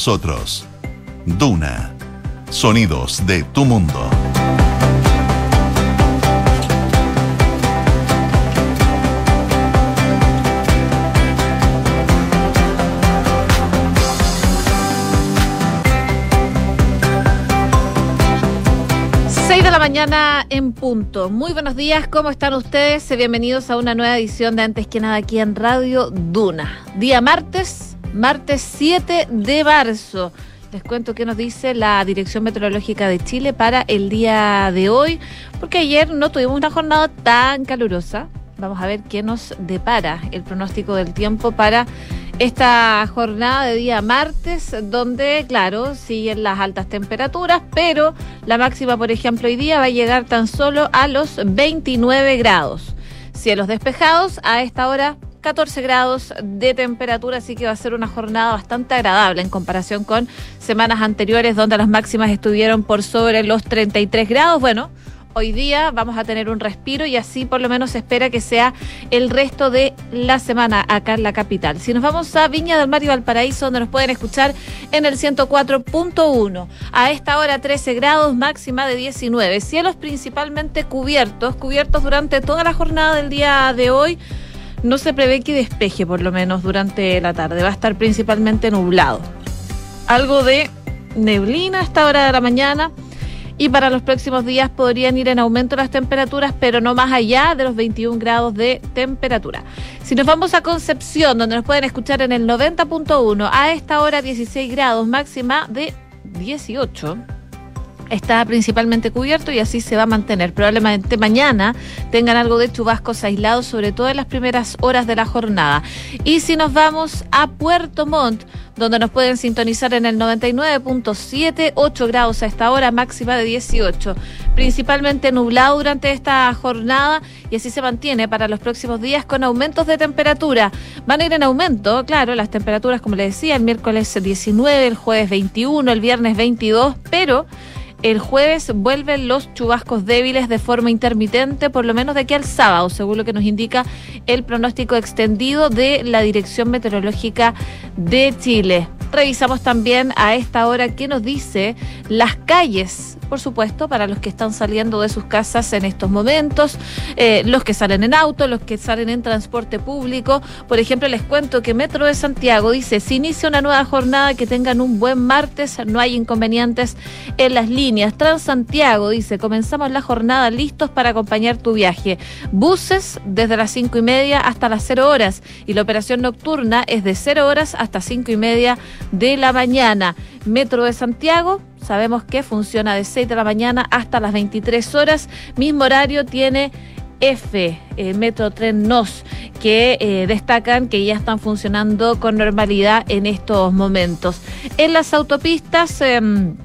nosotros. Duna. Sonidos de tu mundo. de la mañana en punto. Muy buenos días, ¿cómo están ustedes? Bienvenidos a una nueva edición de Antes que nada aquí en Radio Duna. Día martes, martes 7 de marzo. Les cuento qué nos dice la Dirección Meteorológica de Chile para el día de hoy, porque ayer no tuvimos una jornada tan calurosa. Vamos a ver qué nos depara el pronóstico del tiempo para esta jornada de día martes, donde, claro, siguen las altas temperaturas, pero la máxima, por ejemplo, hoy día va a llegar tan solo a los 29 grados. Cielos despejados, a esta hora 14 grados de temperatura, así que va a ser una jornada bastante agradable en comparación con semanas anteriores donde las máximas estuvieron por sobre los 33 grados. Bueno, hoy día vamos a tener un respiro y así por lo menos se espera que sea el resto de la semana acá en la capital. Si nos vamos a Viña del Mar y Valparaíso, donde nos pueden escuchar en el 104.1, a esta hora 13 grados, máxima de 19, cielos principalmente cubiertos, cubiertos durante toda la jornada del día de hoy. No se prevé que despeje por lo menos durante la tarde, va a estar principalmente nublado. Algo de neblina a esta hora de la mañana y para los próximos días podrían ir en aumento las temperaturas, pero no más allá de los 21 grados de temperatura. Si nos vamos a Concepción, donde nos pueden escuchar en el 90.1, a esta hora 16 grados, máxima de 18 está principalmente cubierto y así se va a mantener. Probablemente mañana tengan algo de chubascos aislados, sobre todo en las primeras horas de la jornada. Y si nos vamos a Puerto Montt, donde nos pueden sintonizar en el 99.7, 8 grados a esta hora, máxima de 18. Principalmente nublado durante esta jornada y así se mantiene para los próximos días con aumentos de temperatura. Van a ir en aumento, claro, las temperaturas, como les decía, el miércoles 19, el jueves 21, el viernes 22, pero el jueves vuelven los chubascos débiles de forma intermitente, por lo menos de aquí al sábado, según lo que nos indica el pronóstico extendido de la Dirección Meteorológica de Chile. Revisamos también a esta hora qué nos dice las calles, por supuesto, para los que están saliendo de sus casas en estos momentos, eh, los que salen en auto, los que salen en transporte público. Por ejemplo, les cuento que Metro de Santiago dice, si inicia una nueva jornada, que tengan un buen martes, no hay inconvenientes en las líneas. Transantiago dice, comenzamos la jornada listos para acompañar tu viaje. Buses desde las cinco y media hasta las cero horas y la operación nocturna es de cero horas hasta cinco y media de la mañana. Metro de Santiago, sabemos que funciona de 6 de la mañana hasta las 23 horas. Mismo horario tiene F, eh, Metro Tren NOS, que eh, destacan que ya están funcionando con normalidad en estos momentos. En las autopistas... Em,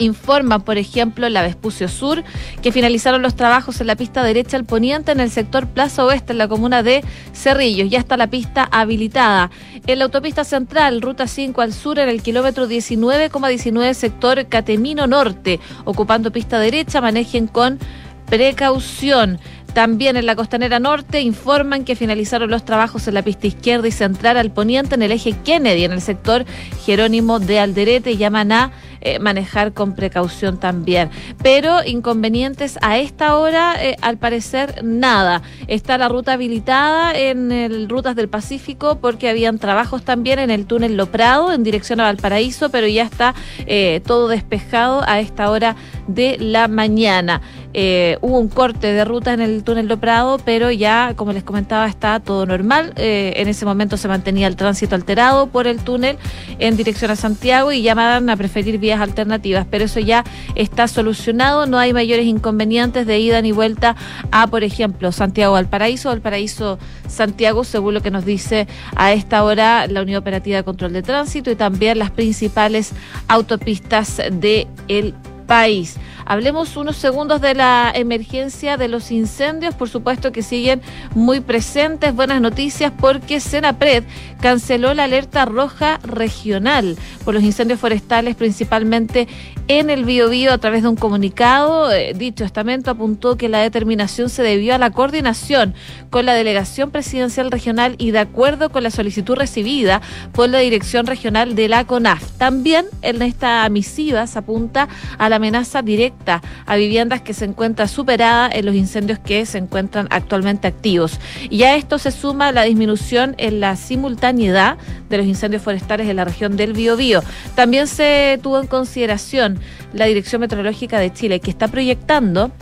informa, por ejemplo, la Vespucio Sur, que finalizaron los trabajos en la pista derecha al poniente en el sector Plaza Oeste, en la comuna de Cerrillos. Ya está la pista habilitada. En la autopista central, ruta 5 al sur, en el kilómetro 19,19 sector Catemino Norte, ocupando pista derecha, manejen con precaución. También en la costanera norte informan que finalizaron los trabajos en la pista izquierda y central al poniente en el eje Kennedy, en el sector Jerónimo de Alderete, llaman a eh, manejar con precaución también. Pero inconvenientes a esta hora, eh, al parecer, nada. Está la ruta habilitada en Rutas del Pacífico porque habían trabajos también en el túnel Loprado en dirección a Valparaíso, pero ya está eh, todo despejado a esta hora de la mañana. Hubo un corte de ruta en el túnel Loprado, pero ya, como les comentaba, está todo normal. en ese momento se mantenía el tránsito alterado por el túnel en dirección a Santiago y llamaban a preferir alternativas, pero eso ya está solucionado, no hay mayores inconvenientes de ida ni vuelta a, por ejemplo, Santiago Valparaíso, Valparaíso Santiago, según lo que nos dice a esta hora la Unidad Operativa de Control de Tránsito y también las principales autopistas de el país. Hablemos unos segundos de la emergencia de los incendios, por supuesto que siguen muy presentes. Buenas noticias porque Senapred canceló la alerta roja regional por los incendios forestales, principalmente en el Biobío a través de un comunicado. Eh, dicho estamento apuntó que la determinación se debió a la coordinación con la delegación presidencial regional y de acuerdo con la solicitud recibida por la dirección regional de la CONAF. También en esta misiva se apunta a la amenaza directa a viviendas que se encuentra superada en los incendios que se encuentran actualmente activos. Y a esto se suma la disminución en la simultaneidad de los incendios forestales en la región del Biobío. También se tuvo en consideración la Dirección Meteorológica de Chile, que está proyectando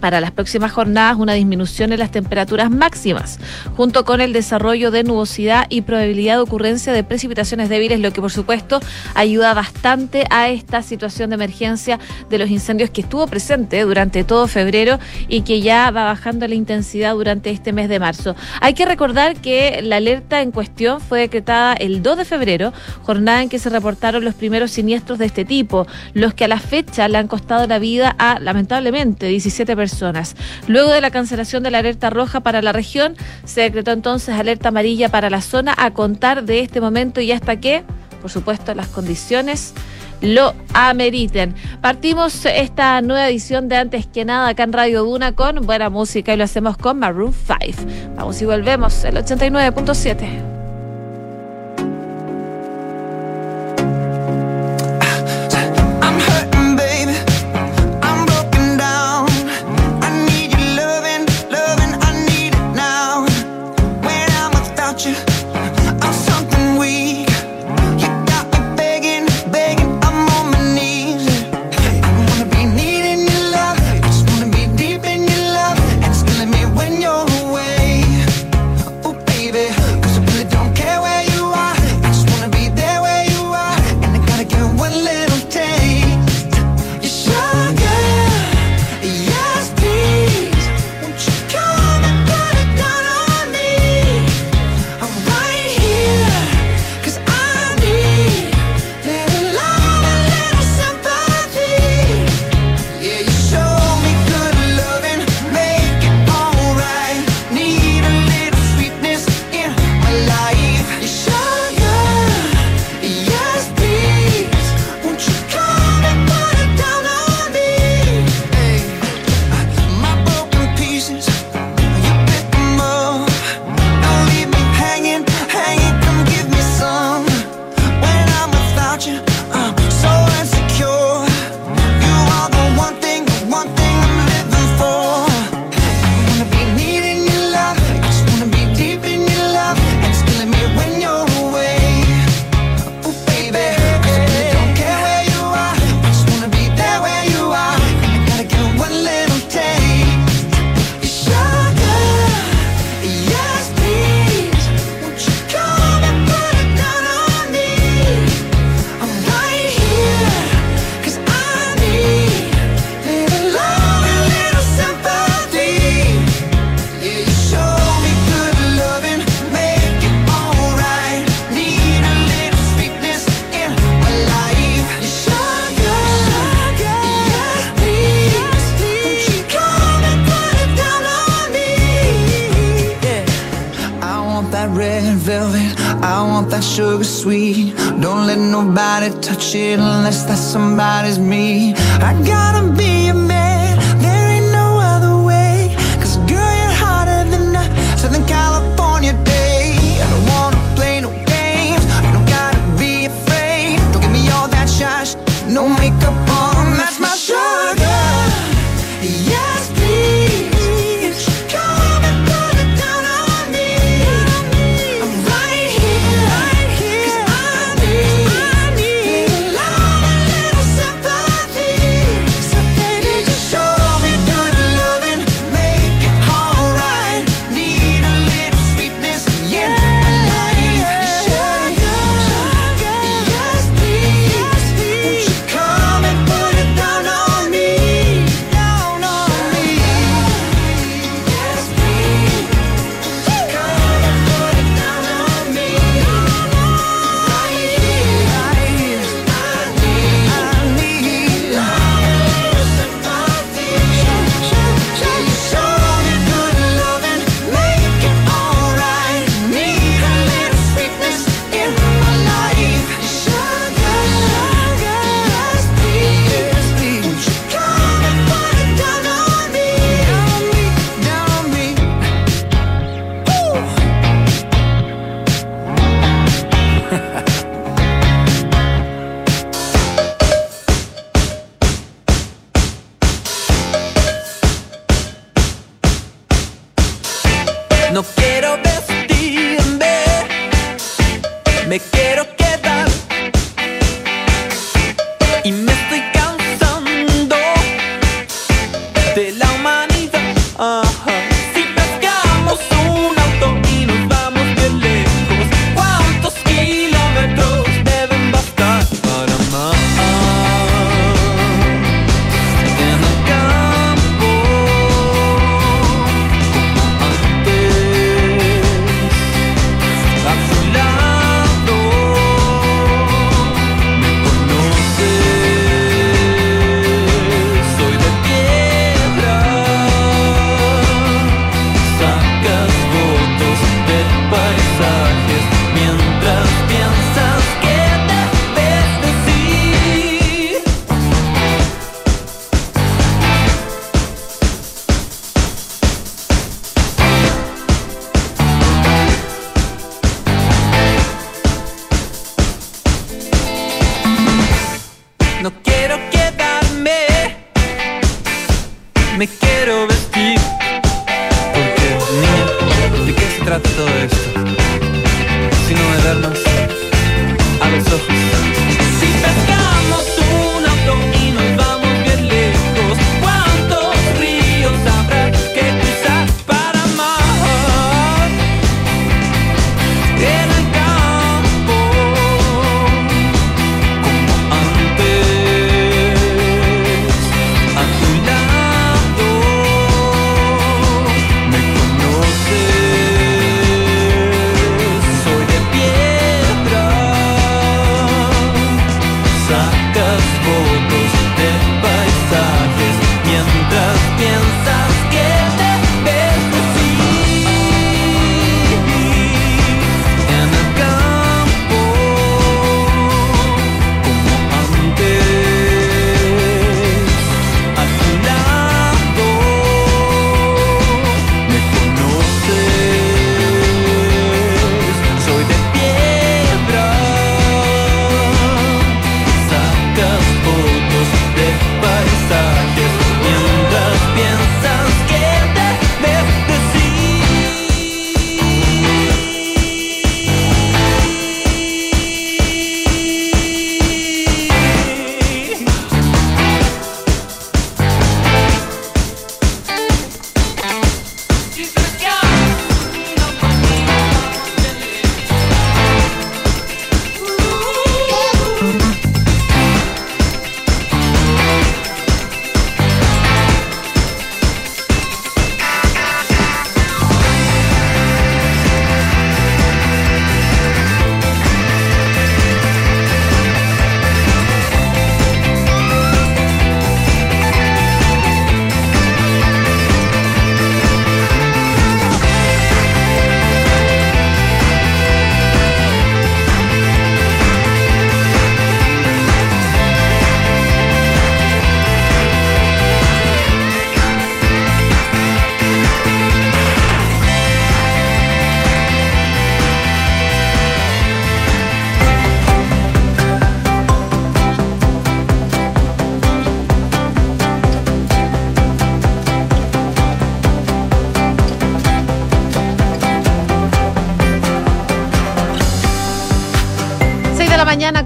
para las próximas jornadas una disminución en las temperaturas máximas, junto con el desarrollo de nubosidad y probabilidad de ocurrencia de precipitaciones débiles, lo que por supuesto ayuda bastante a esta situación de emergencia de los incendios que estuvo presente durante todo febrero y que ya va bajando la intensidad durante este mes de marzo. Hay que recordar que la alerta en cuestión fue decretada el 2 de febrero, jornada en que se reportaron los primeros siniestros de este tipo, los que a la fecha le han costado la vida a lamentablemente 17 personas Luego de la cancelación de la alerta roja para la región, se decretó entonces alerta amarilla para la zona a contar de este momento y hasta que, por supuesto, las condiciones lo ameriten. Partimos esta nueva edición de Antes que nada acá en Radio Duna con buena música y lo hacemos con Maroon 5. Vamos y volvemos, el 89.7.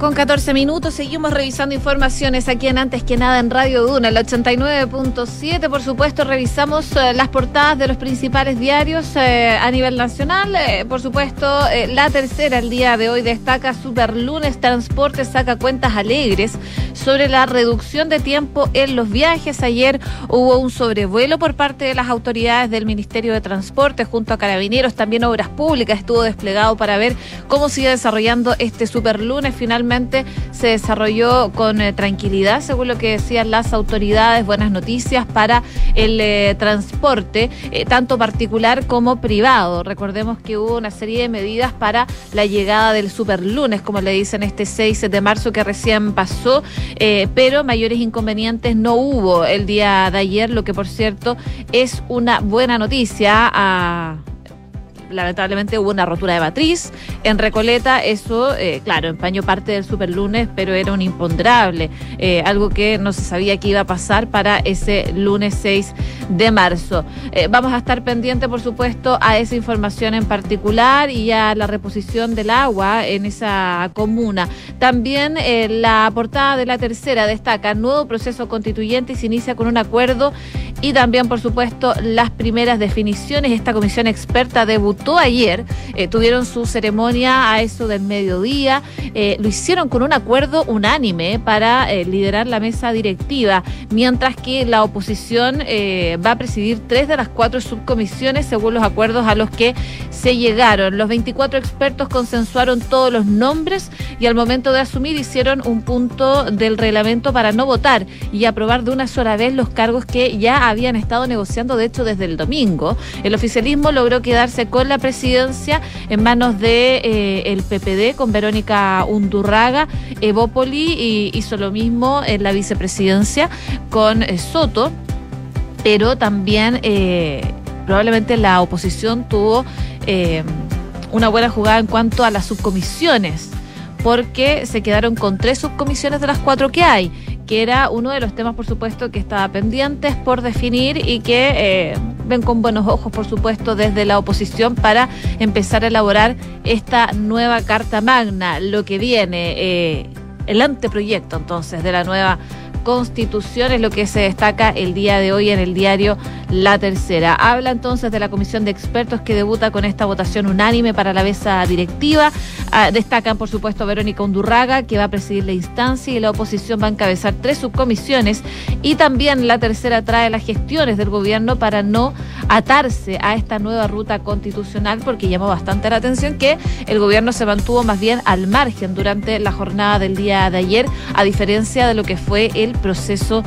con 14 minutos. Seguimos revisando informaciones aquí en Antes que nada en Radio Duna, el 89.7. Por supuesto, revisamos eh, las portadas de los principales diarios eh, a nivel nacional. Eh, por supuesto, la tercera el día de hoy destaca Super Lunes Transporte saca cuentas alegres sobre la reducción de tiempo en los viajes. Ayer hubo un sobrevuelo por parte de las autoridades del Ministerio de Transporte junto a Carabineros, también Obras Públicas estuvo desplegado para ver cómo sigue desarrollando este Super Finalmente se desarrolló con eh, tranquilidad, según lo que decían las autoridades, buenas noticias para el eh, transporte, eh, tanto particular como privado. Recordemos que hubo una serie de medidas para la llegada del superlunes, como le dicen este 6 de marzo que recién pasó, pero mayores inconvenientes no hubo el día de ayer, lo que por cierto es una buena noticia. A lamentablemente hubo una rotura de matriz. En Recoleta eso, eh, claro, empañó parte del superlunes, pero era un imponderable, eh, algo que no se sabía que iba a pasar para ese lunes 6 de marzo. Eh, vamos a estar pendientes, por supuesto, a esa información en particular y a la reposición del agua en esa comuna. También la portada de la tercera destaca nuevo proceso constituyente y se inicia con un acuerdo y también, por supuesto, las primeras definiciones. Esta comisión experta debutó ayer, eh, tuvieron su ceremonia a eso del mediodía, eh, lo hicieron con un acuerdo unánime para eh, liderar la mesa directiva, mientras que la oposición va a presidir tres de las cuatro subcomisiones según los acuerdos a los que se llegaron. Los 24 expertos consensuaron todos los nombres y al momento de asumir hicieron un punto del reglamento para no votar y aprobar de una sola vez los cargos que ya habían estado negociando, de hecho, desde el domingo. El oficialismo logró quedarse con la presidencia en manos de eh, el PPD, con Verónica Undurraga. Evópoli y hizo lo mismo en la vicepresidencia con eh, Soto, pero también eh, probablemente la oposición tuvo una buena jugada en cuanto a las subcomisiones porque se quedaron con tres subcomisiones de las cuatro que hay, que era uno de los temas, por supuesto, que estaba pendientes por definir y que eh, ven con buenos ojos, por supuesto, desde la oposición para empezar a elaborar esta nueva Carta Magna, lo que viene, eh, el anteproyecto entonces de la nueva Constitución es lo que se destaca el día de hoy en el diario La Tercera. Habla entonces de la comisión de expertos que debuta con esta votación unánime para la mesa directiva. Ah, destacan, por supuesto, Verónica Undurraga, que va a presidir la instancia y la oposición va a encabezar tres subcomisiones. Y también La Tercera trae las gestiones del gobierno para no atarse a esta nueva ruta constitucional, porque llamó bastante la atención que el gobierno se mantuvo más bien al margen durante la jornada del día de ayer, a diferencia de lo que fue el proceso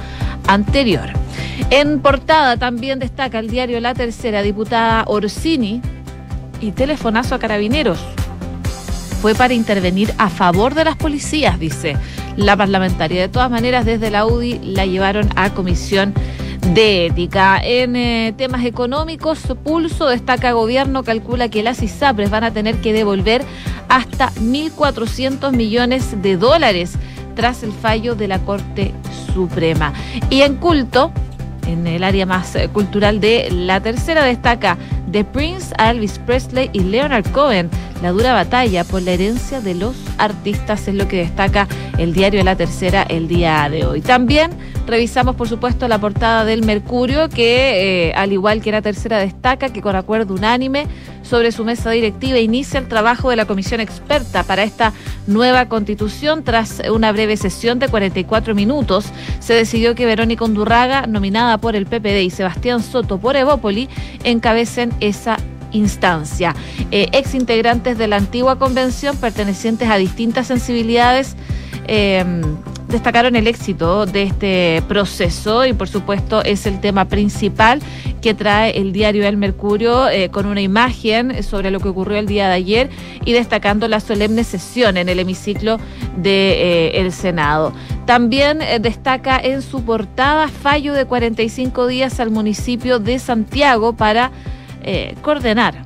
anterior. En portada también destaca el diario La Tercera, diputada Orsini y telefonazo a carabineros. Fue para intervenir a favor de las policías, dice la parlamentaria. De todas maneras, desde la UDI la llevaron a comisión de ética. En eh, temas económicos, Pulso destaca gobierno, calcula que las ISAPRES van a tener que devolver hasta 1.400 millones de dólares tras el fallo de la Corte Suprema. Y en culto, en el área más eh, cultural de la tercera destaca The Prince, Elvis Presley y Leonard Cohen. La dura batalla por la herencia de los artistas es lo que destaca el diario La Tercera el día de hoy. También revisamos, por supuesto, la portada del Mercurio, que eh, al igual que la tercera destaca que con acuerdo unánime sobre su mesa directiva inicia el trabajo de la comisión experta para esta nueva constitución. Tras una breve sesión de 44 minutos, se decidió que Verónica Undurraga, nominada por el PPD, y Sebastián Soto por Evópoli, encabecen esa instancia. Eh, ex integrantes de la antigua convención, pertenecientes a distintas sensibilidades, eh, destacaron el éxito de este proceso y por supuesto es el tema principal que trae el diario El Mercurio eh, con una imagen sobre lo que ocurrió el día de ayer y destacando la solemne sesión en el hemiciclo del de, el Senado. También destaca en su portada fallo de 45 días al municipio de Santiago para eh, coordenar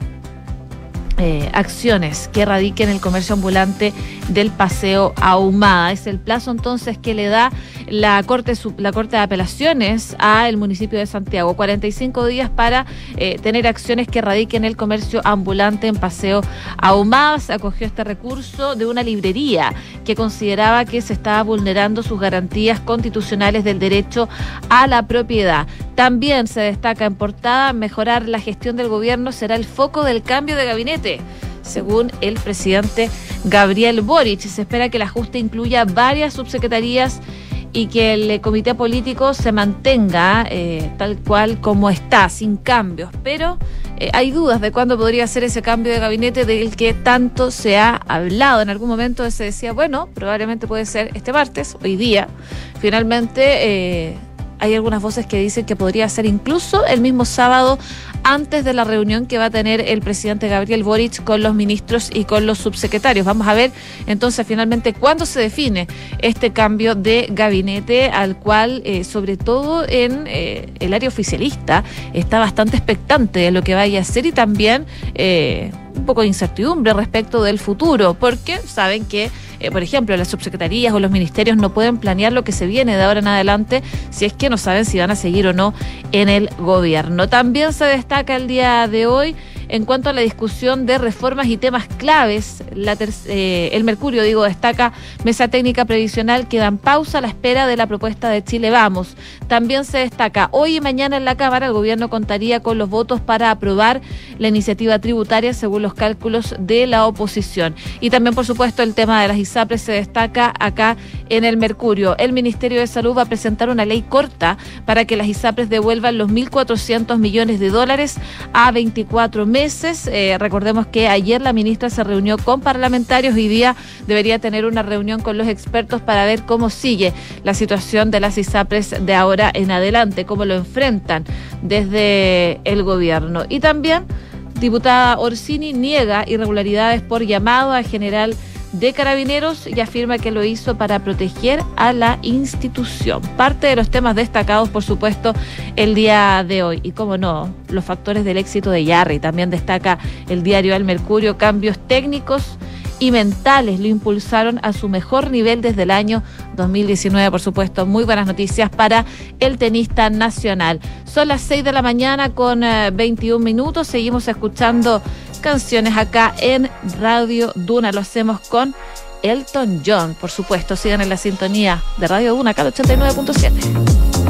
eh, acciones que radiquen el comercio ambulante del Paseo Ahumada. Es el plazo entonces que le da la Corte, la Corte de Apelaciones al municipio de Santiago. 45 días para eh, tener acciones que radiquen el comercio ambulante en Paseo Ahumada. Se acogió este recurso de una librería que consideraba que se estaba vulnerando sus garantías constitucionales del derecho a la propiedad. También se destaca en portada mejorar la gestión del gobierno será el foco del cambio de gabinete según el presidente Gabriel Boric. Se espera que el ajuste incluya varias subsecretarías y que el comité político se mantenga eh, tal cual como está, sin cambios. Pero eh, hay dudas de cuándo podría ser ese cambio de gabinete del que tanto se ha hablado. En algún momento se decía, bueno, probablemente puede ser este martes, hoy día. Finalmente... Eh, hay algunas voces que dicen que podría ser incluso el mismo sábado antes de la reunión que va a tener el presidente Gabriel Boric con los ministros y con los subsecretarios. Vamos a ver entonces finalmente cuándo se define este cambio de gabinete al cual, eh, sobre todo en eh, el área oficialista, está bastante expectante de lo que vaya a ser y también eh, un poco de incertidumbre respecto del futuro, porque saben que eh, por ejemplo, las subsecretarías o los ministerios no pueden planear lo que se viene de ahora en adelante si es que no saben si van a seguir o no en el gobierno. También se destaca el día de hoy en cuanto a la discusión de reformas y temas claves, eh, el Mercurio, digo, destaca mesa técnica previsional que dan pausa a la espera de la propuesta de Chile Vamos. También se destaca, hoy y mañana en la Cámara el gobierno contaría con los votos para aprobar la iniciativa tributaria según los cálculos de la oposición. Y también, por supuesto, el tema de las ISAPRES se destaca acá en el Mercurio. El Ministerio de Salud va a presentar una ley corta para que las ISAPRES devuelvan los 1.400 millones de dólares a 24 meses eh, recordemos que ayer la ministra se reunió con parlamentarios, hoy día debería tener una reunión con los expertos para ver cómo sigue la situación de las ISAPRES de ahora en adelante, cómo lo enfrentan desde el gobierno. Y también, diputada Orsini niega irregularidades por llamado a general de Carabineros y afirma que lo hizo para proteger a la institución. Parte de los temas destacados, por supuesto, el día de hoy. Y como no, los factores del éxito de Yarri. También destaca el diario El Mercurio, cambios técnicos y mentales lo impulsaron a su mejor nivel desde el año 2019, por supuesto. Muy buenas noticias para el tenista nacional. Son las 6 de la mañana con 21 eh, minutos. Seguimos escuchando canciones acá en Radio Duna. Lo hacemos con Elton John, por supuesto. Sigan en la sintonía de Radio Duna, acá 89.7.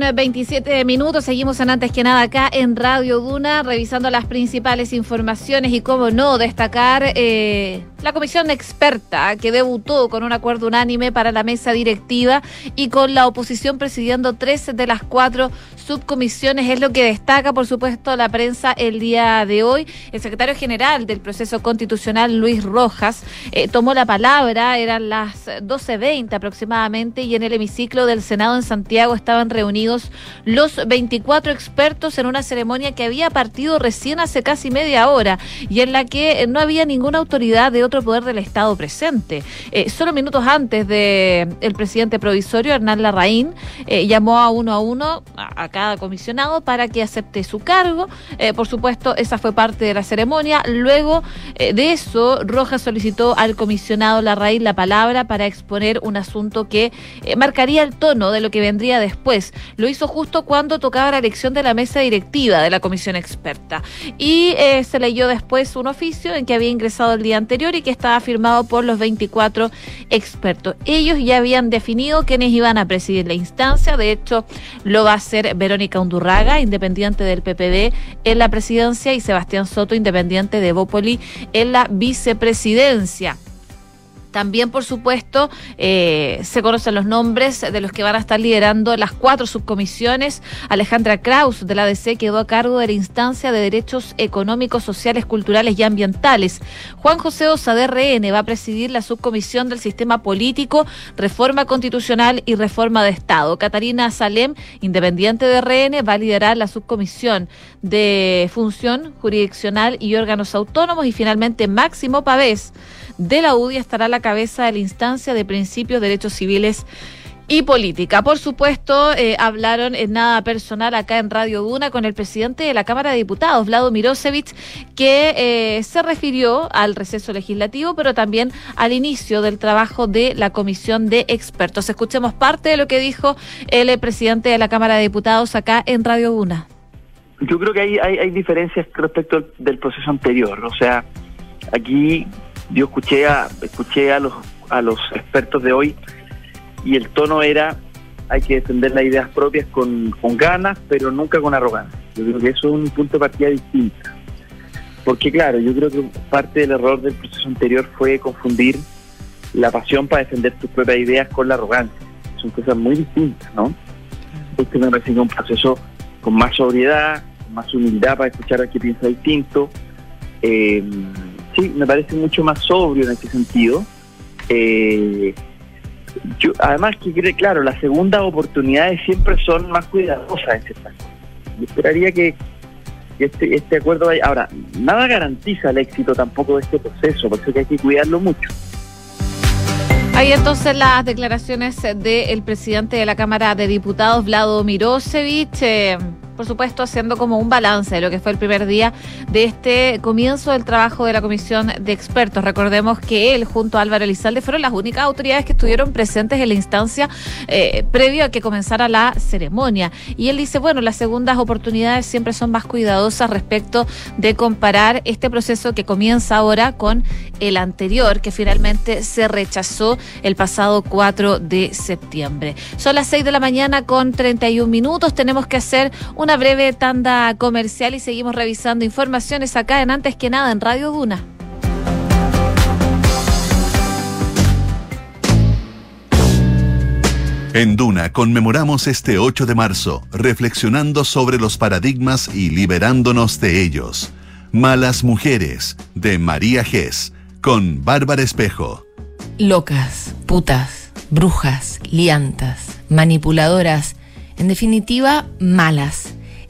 con 27 minutos. Seguimos en antes que nada acá en Radio Duna, revisando las principales informaciones y, cómo no, destacar eh, la comisión experta que debutó con un acuerdo unánime para la mesa directiva y con la oposición presidiendo tres de las cuatro subcomisiones. Es lo que destaca, por supuesto, la prensa el día de hoy. El secretario general del proceso constitucional, Luis Rojas, eh, tomó la palabra. Eran las 12.20 aproximadamente y en el hemiciclo del Senado en Santiago estaban reunidos los 24 expertos en una ceremonia que había partido recién hace casi media hora y en la que no había ninguna autoridad de otro poder del Estado presente. Eh, solo minutos antes de el presidente provisorio, Hernán Larraín, eh, llamó a uno a uno, a, cada comisionado, para que acepte su cargo. Eh, por supuesto, esa fue parte de la ceremonia. Luego de eso, Rojas solicitó al comisionado Larraín la palabra para exponer un asunto que marcaría el tono de lo que vendría después. Lo hizo justo cuando tocaba la elección de la mesa directiva de la comisión experta. Y se leyó después un oficio en que había ingresado el día anterior y que estaba firmado por los 24 expertos. Ellos ya habían definido quiénes iban a presidir la instancia. De hecho, lo va a hacer Verónica Undurraga, independiente del PPD, en la presidencia y Sebastián Soto, independiente de Bópoli, en la vicepresidencia. También, por supuesto, eh, se conocen los nombres de los que van a estar liderando las cuatro subcomisiones. Alejandra Kraus, de la ADC, quedó a cargo de la instancia de derechos económicos, sociales, culturales y ambientales. Juan José Osa, de RN, va a presidir la subcomisión del sistema político, reforma constitucional y reforma de Estado. Catarina Salem, independiente de RN, va a liderar la subcomisión de función jurisdiccional y órganos autónomos. Y finalmente, Máximo Pavés de la UDI estará a la cabeza de la instancia de principios, derechos civiles y política. Por supuesto, eh, hablaron en nada personal acá en Radio Duna con el presidente de la Cámara de Diputados, Vlado Mirosevich, que eh, se refirió al receso legislativo, pero también al inicio del trabajo de la comisión de expertos. Escuchemos parte de lo que dijo el eh, presidente de la Cámara de Diputados acá en Radio Duna. Yo creo que hay, hay, hay diferencias respecto del proceso anterior. O sea, aquí yo escuché a escuché a los a los expertos de hoy y el tono era hay que defender las ideas propias con, con ganas, pero nunca con arrogancia. Yo creo que eso es un punto de partida distinto. Porque claro, yo creo que parte del error del proceso anterior fue confundir la pasión para defender tus propias ideas con la arrogancia. Son cosas muy distintas, ¿no? Este me parece que un proceso con más sobriedad, con más humildad para escuchar al que piensa distinto. Eh, sí, me parece mucho más sobrio en ese sentido. Eh, yo, además que claro, las segundas oportunidades siempre son más cuidadosas en ciertas. Yo esperaría que, este, este acuerdo vaya. Ahora, nada garantiza el éxito tampoco de este proceso, por eso que hay que cuidarlo mucho. Ahí entonces las declaraciones del presidente de la Cámara de Diputados, Vlado Mirosevich, eh, por supuesto haciendo como un balance de lo que fue el primer día de este comienzo del trabajo de la Comisión de Expertos. Recordemos que él junto a Álvaro Elizalde fueron las únicas autoridades que estuvieron presentes en la instancia eh, previo a que comenzara la ceremonia. Y él dice, bueno, las segundas oportunidades siempre son más cuidadosas respecto de comparar este proceso que comienza ahora con el anterior, que finalmente se rechazó el pasado 4 de septiembre. Son las 6 de la mañana con 31 minutos. Tenemos que hacer una una breve tanda comercial y seguimos revisando informaciones acá en Antes que nada en Radio Duna. En Duna conmemoramos este 8 de marzo, reflexionando sobre los paradigmas y liberándonos de ellos. Malas Mujeres, de María Gess, con Bárbara Espejo. Locas, putas, brujas, liantas, manipuladoras, en definitiva, malas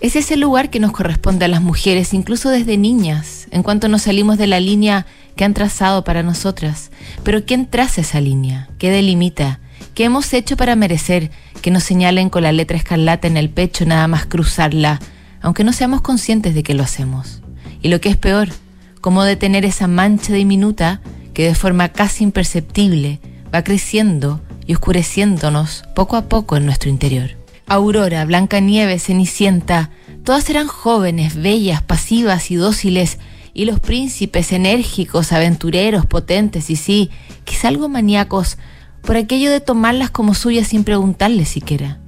es ese lugar que nos corresponde a las mujeres, incluso desde niñas, en cuanto nos salimos de la línea que han trazado para nosotras. Pero ¿quién traza esa línea? ¿Qué delimita? ¿Qué hemos hecho para merecer que nos señalen con la letra escarlata en el pecho nada más cruzarla, aunque no seamos conscientes de que lo hacemos? Y lo que es peor, cómo detener esa mancha diminuta que de forma casi imperceptible va creciendo y oscureciéndonos poco a poco en nuestro interior. Aurora, Blancanieves, Cenicienta, todas eran jóvenes, bellas, pasivas y dóciles, y los príncipes enérgicos, aventureros, potentes y sí, quizá algo maníacos, por aquello de tomarlas como suyas sin preguntarles siquiera.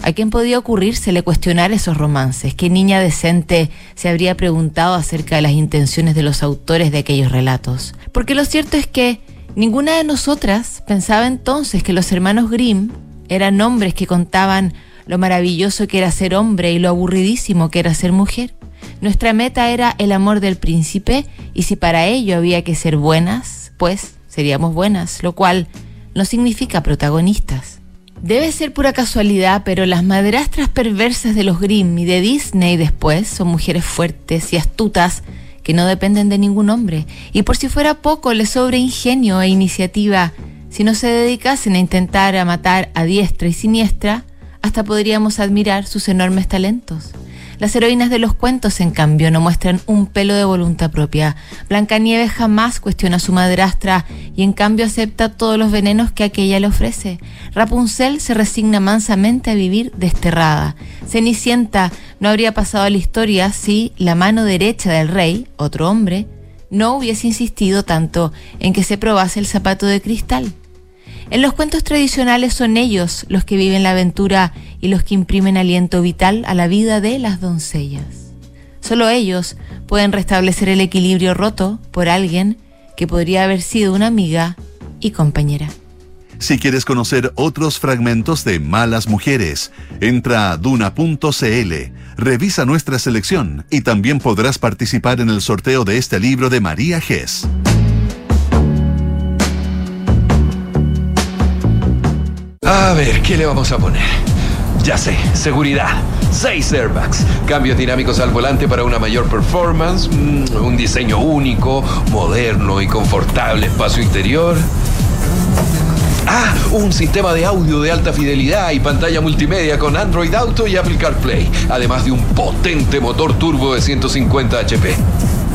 ¿A quién podía ocurrírsele cuestionar esos romances? ¿Qué niña decente se habría preguntado acerca de las intenciones de los autores de aquellos relatos? Porque lo cierto es que ninguna de nosotras pensaba entonces que los hermanos Grimm eran hombres que contaban lo maravilloso que era ser hombre y lo aburridísimo que era ser mujer. Nuestra meta era el amor del príncipe y si para ello había que ser buenas, pues seríamos buenas, lo cual no significa protagonistas. Debe ser pura casualidad, pero las madrastras perversas de los Grimm y de Disney después son mujeres fuertes y astutas que no dependen de ningún hombre. Y por si fuera poco, les sobra ingenio e iniciativa. Si no se dedicasen a intentar a matar a diestra y siniestra, hasta podríamos admirar sus enormes talentos. Las heroínas de los cuentos, en cambio, no muestran un pelo de voluntad propia. Blancanieves jamás cuestiona a su madrastra y en cambio acepta todos los venenos que aquella le ofrece. Rapunzel se resigna mansamente a vivir desterrada. Cenicienta no habría pasado a la historia si la mano derecha del rey, otro hombre, no hubiese insistido tanto en que se probase el zapato de cristal. En los cuentos tradicionales son ellos los que viven la aventura y los que imprimen aliento vital a la vida de las doncellas. Solo ellos pueden restablecer el equilibrio roto por alguien que podría haber sido una amiga y compañera. Si quieres conocer otros fragmentos de Malas Mujeres, entra a duna.cl, revisa nuestra selección y también podrás participar en el sorteo de este libro de María Gess. A ver, ¿qué le vamos a poner? Ya sé, seguridad. Seis airbags. Cambios dinámicos al volante para una mayor performance. mm, un diseño único, moderno y confortable espacio interior. Ah, un sistema de audio de alta fidelidad y pantalla multimedia con Android Auto y Apple CarPlay. Además de un potente motor turbo de 150 HP.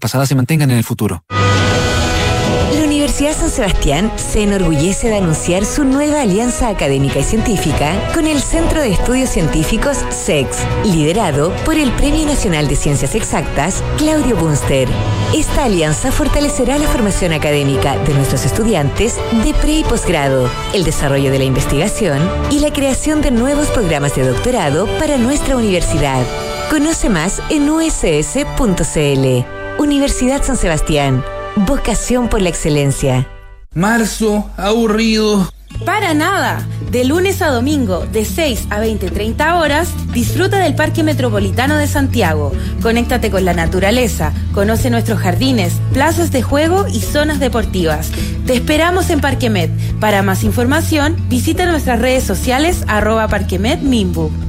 pasadas se mantengan en el futuro. La Universidad San Sebastián se enorgullece de anunciar su nueva alianza académica y científica con el Centro de Estudios Científicos SEX, liderado por el Premio Nacional de Ciencias Exactas, Claudio Bunster. Esta alianza fortalecerá la formación académica de nuestros estudiantes de pre y posgrado, el desarrollo de la investigación y la creación de nuevos programas de doctorado para nuestra universidad. Conoce más en uss.cl. Universidad San Sebastián. Vocación por la excelencia. Marzo, aburrido. Para nada. De lunes a domingo, de 6 a 20, 30 horas, disfruta del Parque Metropolitano de Santiago. Conéctate con la naturaleza, conoce nuestros jardines, plazas de juego y zonas deportivas. Te esperamos en Parquemet. Para más información, visita nuestras redes sociales arroba Parquemet Mimbu.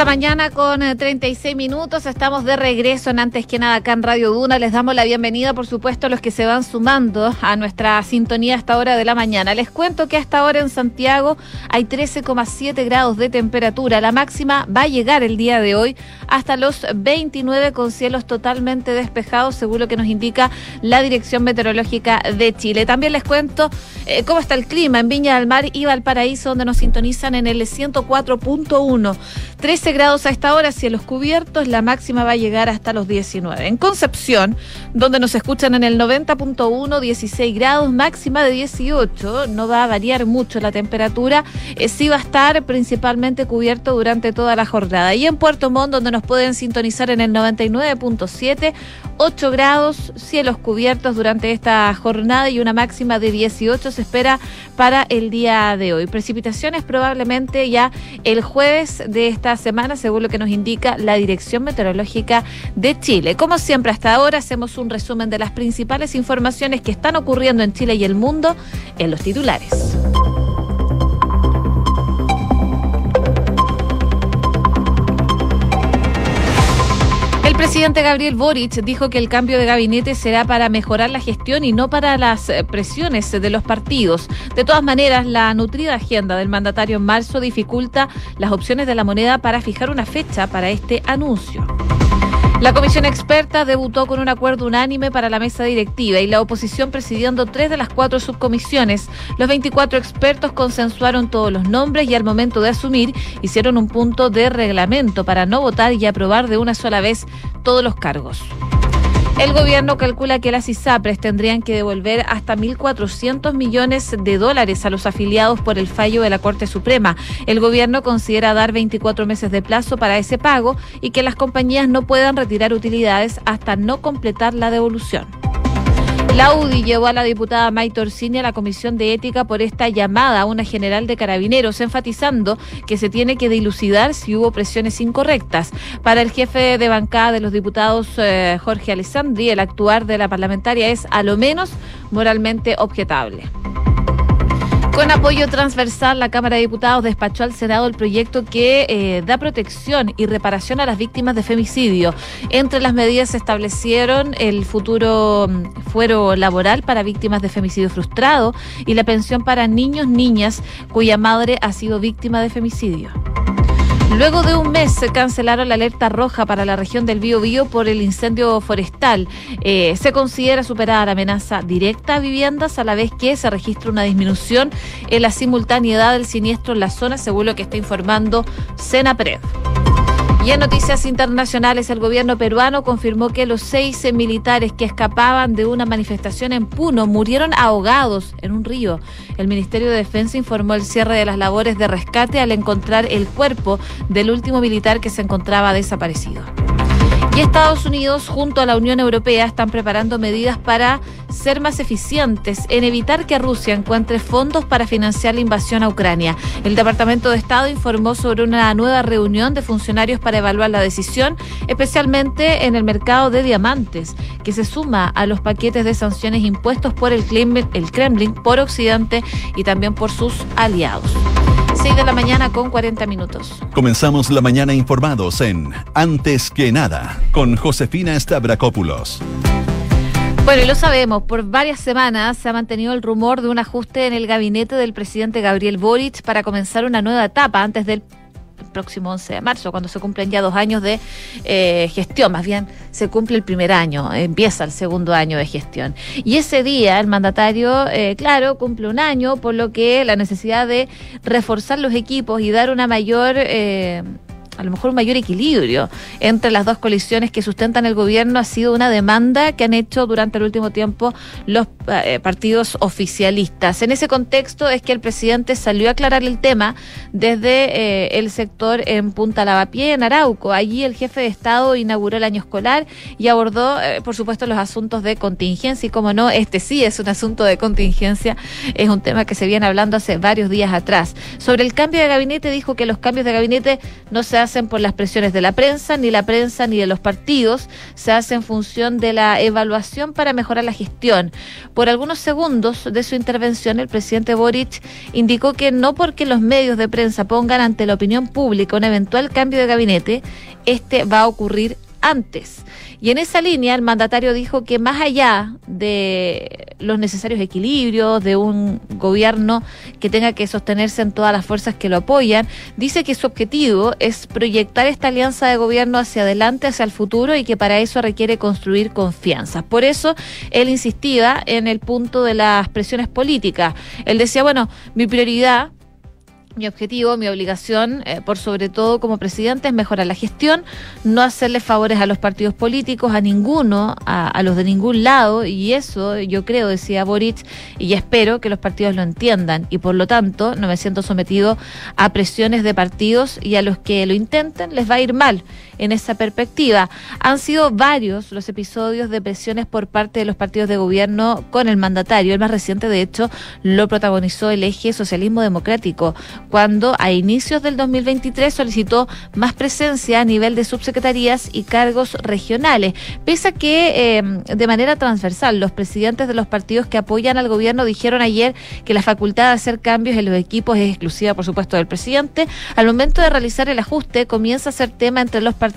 La mañana con eh, 36 minutos. Estamos de regreso en Antes que nada acá en Radio Duna. Les damos la bienvenida, por supuesto, a los que se van sumando a nuestra sintonía a esta hora de la mañana. Les cuento que hasta ahora en Santiago hay 13,7 grados de temperatura. La máxima va a llegar el día de hoy hasta los 29 con cielos totalmente despejados, según lo que nos indica la Dirección Meteorológica de Chile. También les cuento eh, cómo está el clima en Viña del Mar y Valparaíso, donde nos sintonizan en el 104.1. 13 grados a esta hora, cielos cubiertos, la máxima va a llegar hasta los 19. En Concepción, donde nos escuchan en el 90.1, 16 grados, máxima de 18, no va a variar mucho la temperatura, eh, sí va a estar principalmente cubierto durante toda la jornada. Y en Puerto Montt, donde nos pueden sintonizar en el 99.7, 8 grados, cielos cubiertos durante esta jornada y una máxima de 18 se espera para el día de hoy. Precipitaciones probablemente ya el jueves de esta semana, según lo que nos indica la Dirección Meteorológica de Chile. Como siempre, hasta ahora hacemos un resumen de las principales informaciones que están ocurriendo en Chile y el mundo en los titulares. Presidente Gabriel Boric dijo que el cambio de gabinete será para mejorar la gestión y no para las eh, presiones de los partidos. De todas maneras, la nutrida agenda del mandatario en marzo dificulta las opciones de la moneda para fijar una fecha para este anuncio. La comisión experta debutó con un acuerdo unánime para la mesa directiva y la oposición presidiendo tres de las cuatro subcomisiones. Los 24 expertos consensuaron todos los nombres y al momento de asumir hicieron un punto de reglamento para no votar y aprobar de una sola vez todos los cargos. El gobierno calcula que las ISAPRES tendrían que devolver hasta 1.400 millones de dólares a los afiliados por el fallo de la Corte Suprema. El gobierno considera dar 24 meses de plazo para ese pago y que las compañías no puedan retirar utilidades hasta no completar la devolución. La UDI llevó a la diputada May Torsini a la Comisión de Ética por esta llamada a una general de carabineros, enfatizando que se tiene que dilucidar si hubo presiones incorrectas. Para el jefe de bancada de los diputados, eh, Jorge Alessandri, el actuar de la parlamentaria es a lo menos moralmente objetable. Con apoyo transversal, la Cámara de Diputados despachó al Senado el proyecto que eh, da protección y reparación a las víctimas de femicidio. Entre las medidas se establecieron el futuro mm, fuero laboral para víctimas de femicidio frustrado y la pensión para niños, niñas cuya madre ha sido víctima de femicidio. Luego de un mes se cancelaron la alerta roja para la región del Bío por el incendio forestal. Eh, se considera superada la amenaza directa a viviendas a la vez que se registra una disminución en la simultaneidad del siniestro en la zona, según lo que está informando Senapred. Y en noticias internacionales, el gobierno peruano confirmó que los seis militares que escapaban de una manifestación en Puno murieron ahogados en un río. El Ministerio de Defensa informó el cierre de las labores de rescate al encontrar el cuerpo del último militar que se encontraba desaparecido. Estados Unidos junto a la Unión Europea están preparando medidas para ser más eficientes en evitar que Rusia encuentre fondos para financiar la invasión a Ucrania. El Departamento de Estado informó sobre una nueva reunión de funcionarios para evaluar la decisión, especialmente en el mercado de diamantes, que se suma a los paquetes de sanciones impuestos por el Kremlin, el Kremlin por Occidente y también por sus aliados. 6 de la mañana con 40 minutos. Comenzamos la mañana informados en Antes que nada con Josefina Stavrakopoulos. Bueno, y lo sabemos, por varias semanas se ha mantenido el rumor de un ajuste en el gabinete del presidente Gabriel Boric para comenzar una nueva etapa antes del próximo 11 de marzo, cuando se cumplen ya dos años de eh, gestión, más bien se cumple el primer año, empieza el segundo año de gestión. Y ese día el mandatario, eh, claro, cumple un año, por lo que la necesidad de reforzar los equipos y dar una mayor... Eh, a lo mejor un mayor equilibrio entre las dos coaliciones que sustentan el gobierno ha sido una demanda que han hecho durante el último tiempo los eh, partidos oficialistas. En ese contexto es que el presidente salió a aclarar el tema desde eh, el sector en Punta Lavapié, en Arauco. Allí el jefe de Estado inauguró el año escolar y abordó, eh, por supuesto, los asuntos de contingencia. Y como no, este sí es un asunto de contingencia, es un tema que se viene hablando hace varios días atrás. Sobre el cambio de gabinete, dijo que los cambios de gabinete no se hacen por las presiones de la prensa, ni la prensa ni de los partidos. Se hace en función de la evaluación para mejorar la gestión. Por algunos segundos de su intervención, el presidente Boric indicó que no porque los medios de prensa pongan ante la opinión pública un eventual cambio de gabinete, este va a ocurrir antes. Y en esa línea el mandatario dijo que más allá de los necesarios equilibrios, de un gobierno que tenga que sostenerse en todas las fuerzas que lo apoyan, dice que su objetivo es proyectar esta alianza de gobierno hacia adelante, hacia el futuro y que para eso requiere construir confianza. Por eso él insistía en el punto de las presiones políticas. Él decía, bueno, mi prioridad mi objetivo, mi obligación, eh, por sobre todo como presidente, es mejorar la gestión, no hacerle favores a los partidos políticos, a ninguno, a, a, los de ningún lado, y eso yo creo, decía Boric, y espero que los partidos lo entiendan, y por lo tanto no me siento sometido a presiones de partidos y a los que lo intenten les va a ir mal en esa perspectiva. Han sido varios los episodios de presiones por parte de los partidos de gobierno con el mandatario. El más reciente, de hecho, lo protagonizó el eje socialismo democrático, cuando a inicios del 2023 solicitó más presencia a nivel de subsecretarías y cargos regionales. Pese a que eh, de manera transversal los presidentes de los partidos que apoyan al gobierno dijeron ayer que la facultad de hacer cambios en los equipos es exclusiva, por supuesto, del presidente, al momento de realizar el ajuste comienza a ser tema entre los partidos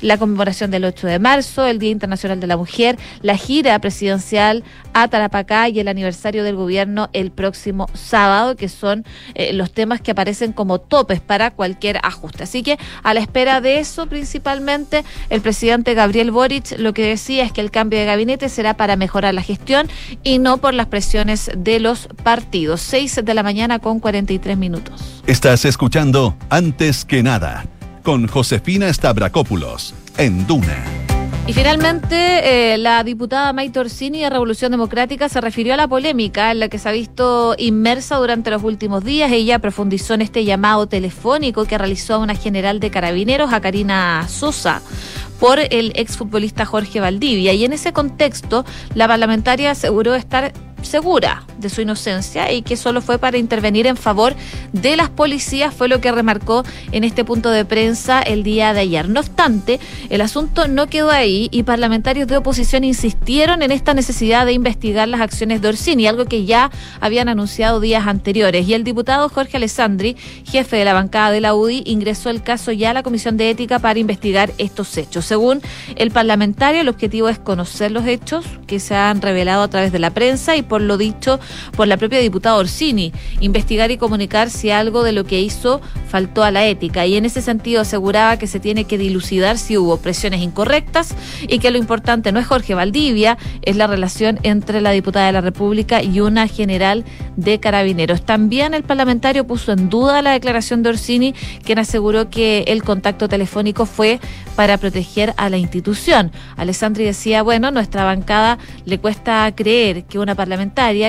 la conmemoración del 8 de marzo, el Día Internacional de la Mujer, la gira presidencial a Tarapacá y el aniversario del gobierno el próximo sábado, que son eh, los temas que aparecen como topes para cualquier ajuste. Así que a la espera de eso, principalmente, el presidente Gabriel Boric lo que decía es que el cambio de gabinete será para mejorar la gestión y no por las presiones de los partidos. 6 de la mañana con 43 minutos. Estás escuchando Antes que nada con Josefina Stavrakopoulos en Duna. Y finalmente, eh, la diputada Maite Orsini de Revolución Democrática se refirió a la polémica en la que se ha visto inmersa durante los últimos días. Ella profundizó en este llamado telefónico que realizó a una general de carabineros, a Karina Sosa, por el exfutbolista Jorge Valdivia. Y en ese contexto, la parlamentaria aseguró estar segura de su inocencia y que solo fue para intervenir en favor de las policías, fue lo que remarcó en este punto de prensa el día de ayer. No obstante, el asunto no quedó ahí y parlamentarios de oposición insistieron en esta necesidad de investigar las acciones de Orsini, algo que ya habían anunciado días anteriores. Y el diputado Jorge Alessandri, jefe de la bancada de la UDI, ingresó el caso ya a la Comisión de Ética para investigar estos hechos. Según el parlamentario, el objetivo es conocer los hechos que se han revelado a través de la prensa y por lo dicho por la propia diputada Orsini, investigar y comunicar si algo de lo que hizo faltó a la ética. Y en ese sentido aseguraba que se tiene que dilucidar si hubo presiones incorrectas y que lo importante no es Jorge Valdivia, es la relación entre la diputada de la República y una general de carabineros. También el parlamentario puso en duda la declaración de Orsini, quien aseguró que el contacto telefónico fue para proteger a la institución. Alessandri decía, bueno, nuestra bancada le cuesta creer que una parlamentaria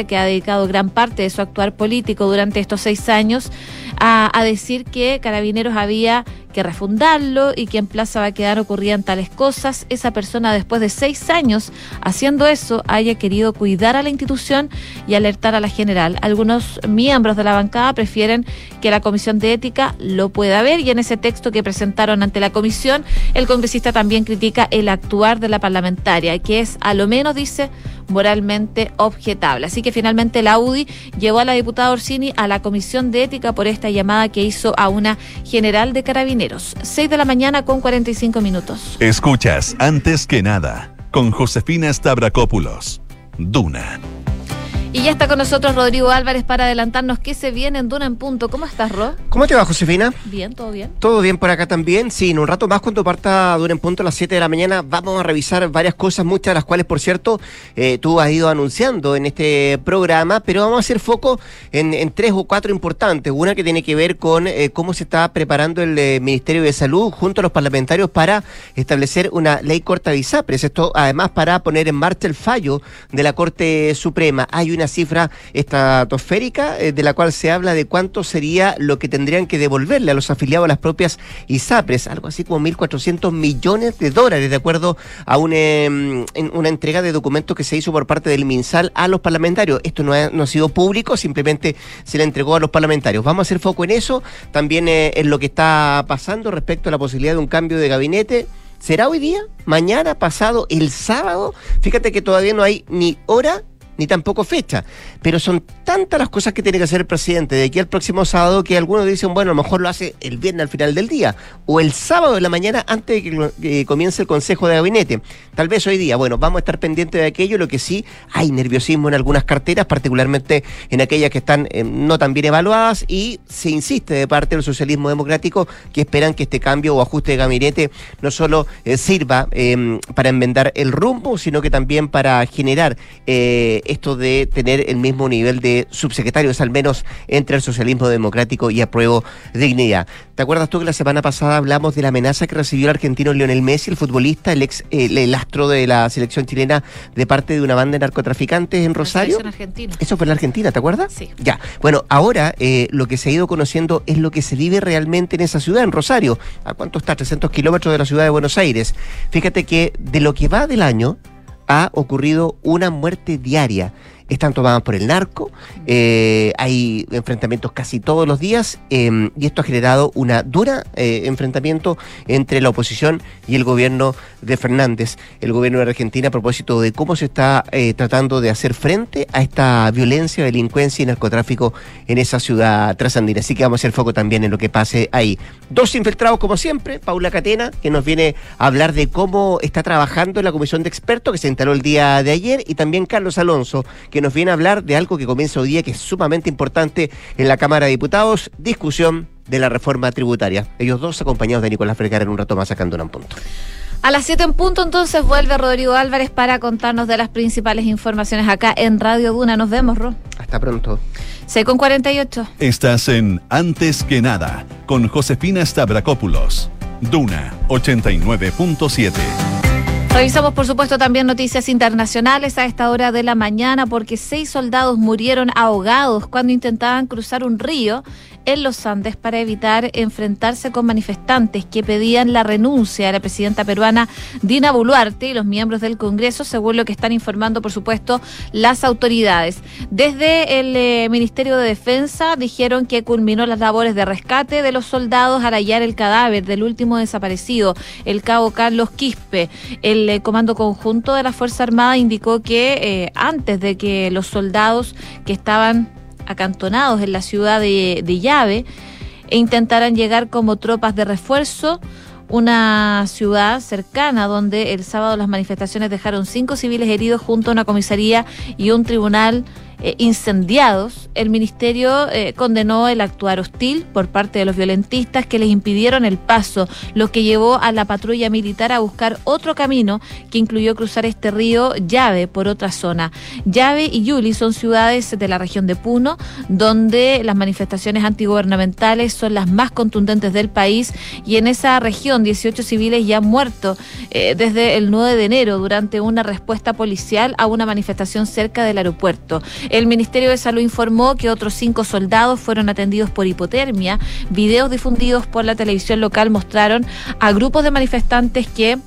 que ha dedicado gran parte de su actuar político durante estos seis años a, a decir que Carabineros había que refundarlo y que en Plaza va a quedar ocurrían tales cosas, esa persona después de seis años haciendo eso haya querido cuidar a la institución y alertar a la general. Algunos miembros de la bancada prefieren que la Comisión de Ética lo pueda ver y en ese texto que presentaron ante la comisión, el congresista también critica el actuar de la parlamentaria, que es a lo menos, dice, moralmente objetable. Así que finalmente la UDI llevó a la diputada Orsini a la Comisión de Ética por esta llamada que hizo a una general de carabineros. 6 de la mañana con 45 minutos. Escuchas antes que nada con Josefina Stavrakopoulos. Duna. Y ya está con nosotros Rodrigo Álvarez para adelantarnos qué se viene en Duna en Punto. ¿Cómo estás, Ro? ¿Cómo te va, Josefina? Bien, todo bien. Todo bien por acá también. Sí, en un rato más cuando parta Duna en Punto a las 7 de la mañana vamos a revisar varias cosas, muchas de las cuales, por cierto, eh, tú has ido anunciando en este programa, pero vamos a hacer foco en, en tres o cuatro importantes. Una que tiene que ver con eh, cómo se está preparando el eh, Ministerio de Salud junto a los parlamentarios para establecer una ley corta de ISAPRES. Esto además para poner en marcha el fallo de la Corte Suprema. Hay una cifra estratosférica eh, de la cual se habla de cuánto sería lo que tendrían que devolverle a los afiliados a las propias ISAPRES, algo así como 1.400 millones de dólares, de acuerdo a un, em, en una entrega de documentos que se hizo por parte del MinSal a los parlamentarios. Esto no ha, no ha sido público, simplemente se le entregó a los parlamentarios. Vamos a hacer foco en eso, también eh, en lo que está pasando respecto a la posibilidad de un cambio de gabinete. ¿Será hoy día? ¿Mañana? ¿Pasado? ¿El sábado? Fíjate que todavía no hay ni hora ni tampoco fecha. Pero son tantas las cosas que tiene que hacer el presidente de aquí al próximo sábado que algunos dicen, bueno, a lo mejor lo hace el viernes al final del día o el sábado de la mañana antes de que comience el Consejo de Gabinete. Tal vez hoy día, bueno, vamos a estar pendientes de aquello, lo que sí, hay nerviosismo en algunas carteras, particularmente en aquellas que están eh, no tan bien evaluadas y se insiste de parte del socialismo democrático que esperan que este cambio o ajuste de gabinete no solo eh, sirva eh, para enmendar el rumbo, sino que también para generar eh, esto de tener el mismo nivel de subsecretarios, al menos entre el socialismo democrático y apruebo dignidad. ¿Te acuerdas tú que la semana pasada hablamos de la amenaza que recibió el argentino Lionel Messi, el futbolista, el ex, el, el astro de la selección chilena, de parte de una banda de narcotraficantes en Rosario? En Argentina. Eso fue en la Argentina, ¿te acuerdas? Sí. Ya. Bueno, ahora eh, lo que se ha ido conociendo es lo que se vive realmente en esa ciudad, en Rosario. ¿A cuánto está? 300 kilómetros de la ciudad de Buenos Aires. Fíjate que de lo que va del año ha ocurrido una muerte diaria. Están tomadas por el narco, eh, hay enfrentamientos casi todos los días eh, y esto ha generado una dura eh, enfrentamiento entre la oposición y el gobierno de Fernández, el gobierno de Argentina a propósito de cómo se está eh, tratando de hacer frente a esta violencia, delincuencia y narcotráfico en esa ciudad trasandina. Así que vamos a hacer foco también en lo que pase ahí. Dos infiltrados como siempre, Paula Catena, que nos viene a hablar de cómo está trabajando la comisión de expertos que se instaló el día de ayer y también Carlos Alonso, que nos viene a hablar de algo que comienza hoy día que es sumamente importante en la Cámara de Diputados, discusión de la reforma tributaria. Ellos dos acompañados de Nicolás Vergara en un rato más sacando un punto. A las 7 en punto entonces vuelve Rodrigo Álvarez para contarnos de las principales informaciones acá en Radio Duna. Nos vemos, Ro. Hasta pronto. 6 con 48. Estás en Antes que nada con Josefina Stavrakopoulos. Duna 89.7. Revisamos, por supuesto, también noticias internacionales a esta hora de la mañana porque seis soldados murieron ahogados cuando intentaban cruzar un río en los Andes para evitar enfrentarse con manifestantes que pedían la renuncia de la presidenta peruana Dina Boluarte y los miembros del Congreso, según lo que están informando, por supuesto, las autoridades. Desde el eh, Ministerio de Defensa dijeron que culminó las labores de rescate de los soldados al hallar el cadáver del último desaparecido, el cabo Carlos Quispe. El eh, Comando Conjunto de la Fuerza Armada indicó que eh, antes de que los soldados que estaban acantonados en la ciudad de, de Llave e intentaran llegar como tropas de refuerzo una ciudad cercana donde el sábado las manifestaciones dejaron cinco civiles heridos junto a una comisaría y un tribunal eh, incendiados. El ministerio eh, condenó el actuar hostil por parte de los violentistas que les impidieron el paso, lo que llevó a la patrulla militar a buscar otro camino que incluyó cruzar este río Llave por otra zona. Llave y Yuli son ciudades de la región de Puno, donde las manifestaciones antigubernamentales son las más contundentes del país y en esa región 18 civiles ya han muerto eh, desde el 9 de enero durante una respuesta policial a una manifestación cerca del aeropuerto. El Ministerio de Salud informó que otros cinco soldados fueron atendidos por hipotermia. Videos difundidos por la televisión local mostraron a grupos de manifestantes que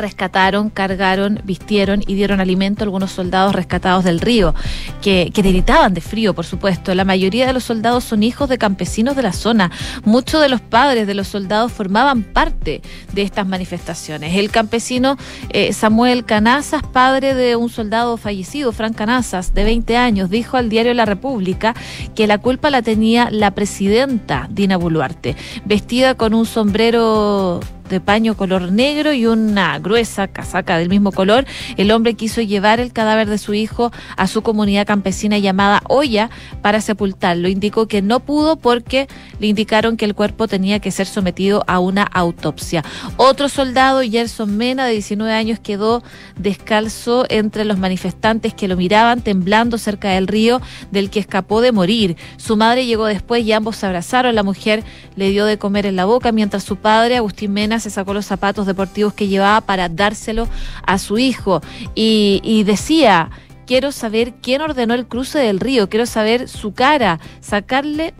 rescataron, cargaron, vistieron y dieron alimento a algunos soldados rescatados del río, que, que gritaban de frío, por supuesto. La mayoría de los soldados son hijos de campesinos de la zona. Muchos de los padres de los soldados formaban parte de estas manifestaciones. El campesino eh, Samuel Canazas, padre de un soldado fallecido, Fran Canazas, de 20 años, dijo al diario La República que la culpa la tenía la presidenta Dina Boluarte, vestida con un sombrero de paño color negro y una gruesa casaca del mismo color, el hombre quiso llevar el cadáver de su hijo a su comunidad campesina llamada Olla para sepultarlo. Indicó que no pudo porque le indicaron que el cuerpo tenía que ser sometido a una autopsia. Otro soldado, Gerson Mena, de 19 años, quedó descalzo entre los manifestantes que lo miraban temblando cerca del río del que escapó de morir. Su madre llegó después y ambos se abrazaron. La mujer le dio de comer en la boca mientras su padre, Agustín Mena, se sacó los zapatos deportivos que llevaba para dárselo a su hijo. Y, y decía quiero saber quién ordenó el cruce del río, quiero saber su cara, sacarle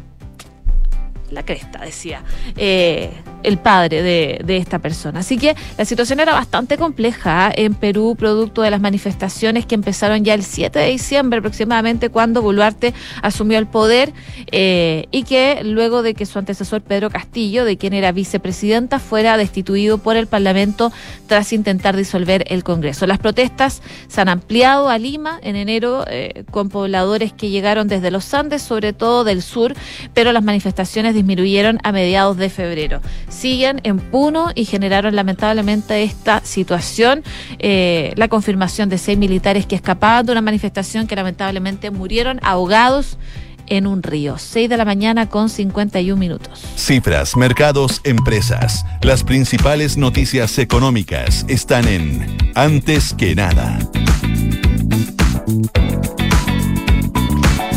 la cresta, decía eh, el padre de, de esta persona. Así que la situación era bastante compleja ¿eh? en Perú, producto de las manifestaciones que empezaron ya el 7 de diciembre aproximadamente, cuando Boluarte asumió el poder eh, y que luego de que su antecesor Pedro Castillo, de quien era vicepresidenta, fuera destituido por el Parlamento tras intentar disolver el Congreso. Las protestas se han ampliado a Lima en enero eh, con pobladores que llegaron desde los Andes, sobre todo del sur, pero las manifestaciones disminuyeron a mediados de febrero. Siguen en Puno y generaron lamentablemente esta situación, eh, la confirmación de seis militares que escapaban de una manifestación que lamentablemente murieron ahogados en un río. 6 de la mañana con 51 minutos. Cifras, mercados, empresas. Las principales noticias económicas están en Antes que nada.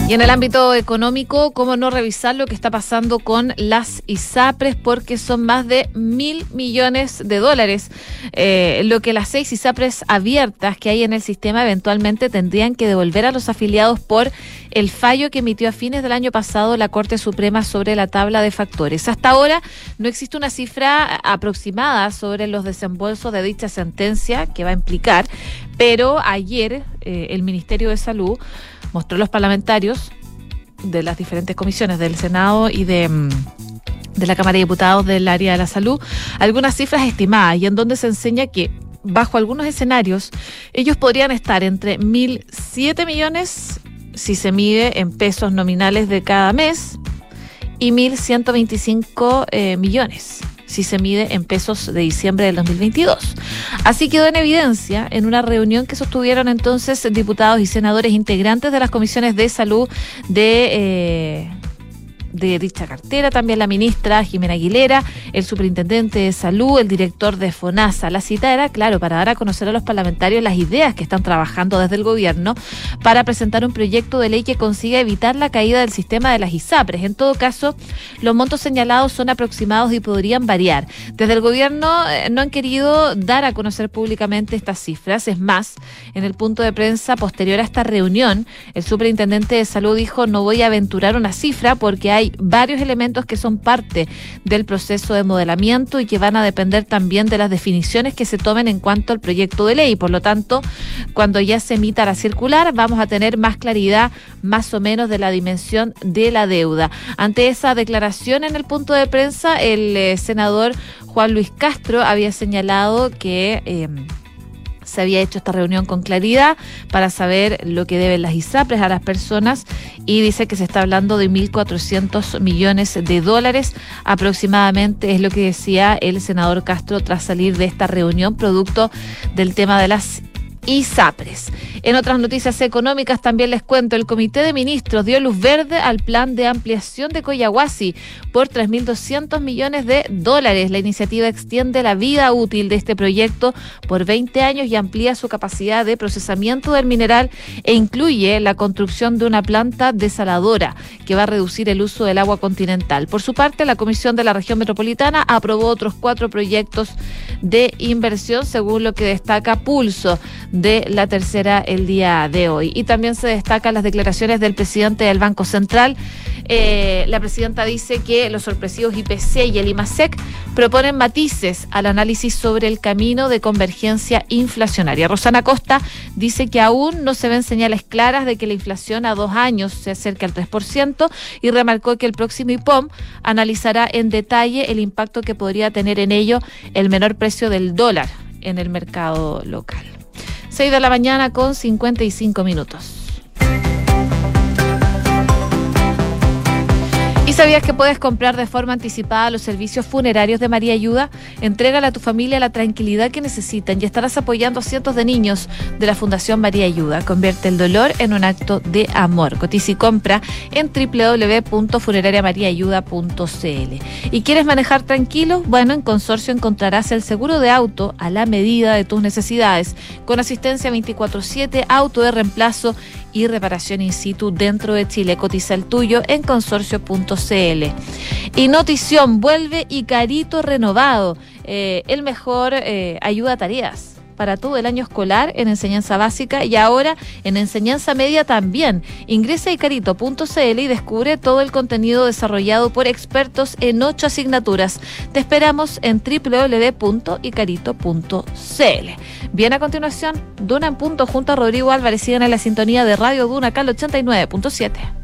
Y en el ámbito económico, ¿cómo no revisar lo que está pasando con las ISAPRES? Porque son más de mil millones de dólares. Eh, lo que las seis ISAPRES abiertas que hay en el sistema eventualmente tendrían que devolver a los afiliados por el fallo que emitió a fines del año pasado la Corte Suprema sobre la tabla de factores. Hasta ahora no existe una cifra aproximada sobre los desembolsos de dicha sentencia que va a implicar, pero ayer eh, el Ministerio de Salud mostró los parlamentarios de las diferentes comisiones del Senado y de, mm, de la Cámara de Diputados del área de la salud algunas cifras estimadas y en donde se enseña que bajo algunos escenarios ellos podrían estar entre 1.007 millones si se mide en pesos nominales de cada mes y 1.125 eh, millones si se mide en pesos de diciembre del 2022. Así quedó en evidencia en una reunión que sostuvieron entonces diputados y senadores integrantes de las comisiones de salud de... eh, de dicha cartera, también la ministra Jimena Aguilera, el superintendente de salud, el director de FONASA. La cita era, claro, para dar a conocer a los parlamentarios las ideas que están trabajando desde el gobierno para presentar un proyecto de ley que consiga evitar la caída del sistema de las ISAPRES. En todo caso, los montos señalados son aproximados y podrían variar. Desde el gobierno eh, no han querido dar a conocer públicamente estas cifras. Es más, en el punto de prensa posterior a esta reunión, el superintendente de salud dijo no voy a aventurar una cifra porque hay varios elementos que son parte del proceso de modelamiento y que van a depender también de las definiciones que se tomen en cuanto al proyecto de ley. Por lo tanto, cuando ya se emita la circular, vamos a tener más claridad más o menos de la dimensión de la deuda. Ante esa declaración en el punto de prensa, el eh, senador Juan Luis Castro había señalado que... eh, se había hecho esta reunión con claridad para saber lo que deben las ISAPRES a las personas y dice que se está hablando de 1.400 millones de dólares aproximadamente, es lo que decía el senador Castro tras salir de esta reunión producto del tema de las ISAPRES. En otras noticias económicas también les cuento, el Comité de Ministros dio luz verde al plan de ampliación de Coyahuasi por 3.200 millones de dólares. La iniciativa extiende la vida útil de este proyecto por 20 años y amplía su capacidad de procesamiento del mineral e incluye la construcción de una planta desaladora que va a reducir el uso del agua continental. Por su parte, la Comisión de la Región Metropolitana aprobó otros cuatro proyectos de inversión, según lo que destaca Pulso de la tercera el día de hoy. Y también se destacan las declaraciones del presidente del Banco Central. Eh, la presidenta dice que los sorpresivos IPC y el IMASEC proponen matices al análisis sobre el camino de convergencia inflacionaria. Rosana Costa dice que aún no se ven señales claras de que la inflación a dos años se acerque al 3% y remarcó que el próximo IPOM analizará en detalle el impacto que podría tener en ello el menor precio del dólar en el mercado local. 6 de la mañana con 55 minutos. ¿Y sabías que puedes comprar de forma anticipada los servicios funerarios de María Ayuda? Entrégale a tu familia la tranquilidad que necesitan y estarás apoyando a cientos de niños de la Fundación María Ayuda. Convierte el dolor en un acto de amor. Cotiza y compra en www.funerariamariaayuda.cl. ¿Y quieres manejar tranquilo? Bueno, en Consorcio encontrarás el seguro de auto a la medida de tus necesidades, con asistencia 24/7, auto de reemplazo y reparación in situ dentro de Chile. Cotiza el tuyo en consorcio.cl. Y Notición vuelve y Carito renovado. Eh, el mejor eh, ayuda a tareas para todo el año escolar en enseñanza básica y ahora en enseñanza media también. Ingresa a icarito.cl y descubre todo el contenido desarrollado por expertos en ocho asignaturas. Te esperamos en www.icarito.cl. Bien, a continuación, Duna en punto junto a Rodrigo Álvarez. Sigan en la sintonía de Radio Duna, Cal 89.7.